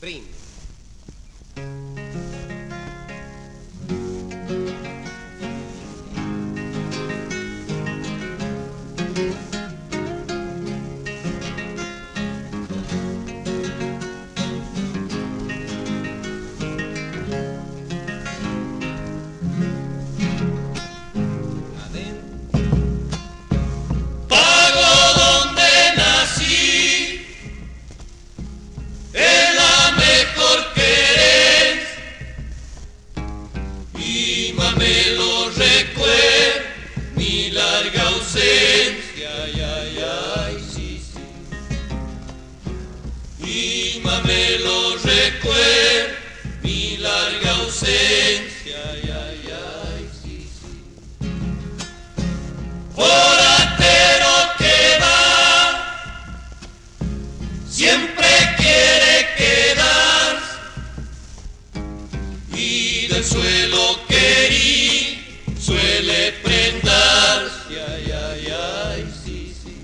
Primo. Y más y del suelo querí suele prendarse, ay, ay, ay, sí, sí.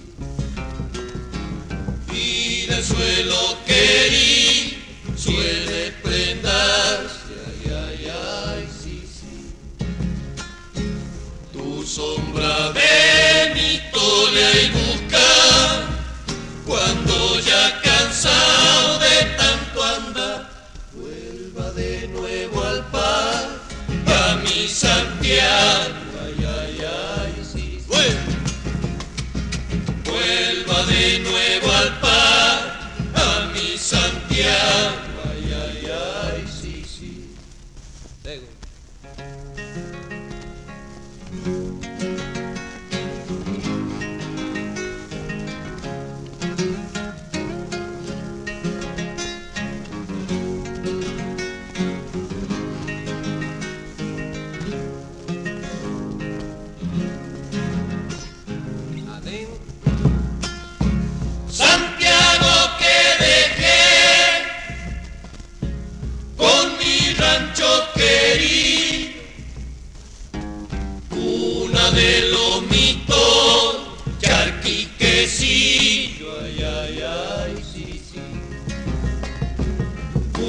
Y del suelo querí suele prendarse, ay, ay, ay, sí, sí. Tu sombra Santiago que dejé con mi rancho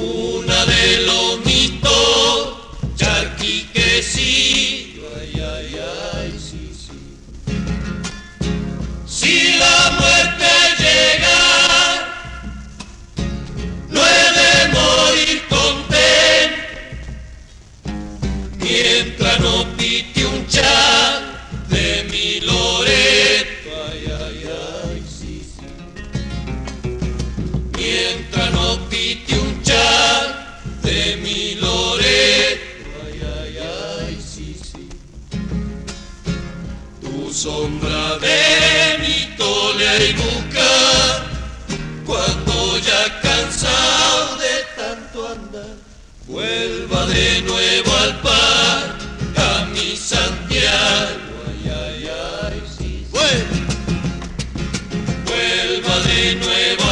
Una de los sombra de mi tolea y busca cuando ya cansado de tanto andar vuelva de nuevo al par a mi Santiago ay ay ay sí. Vuelva. vuelva de nuevo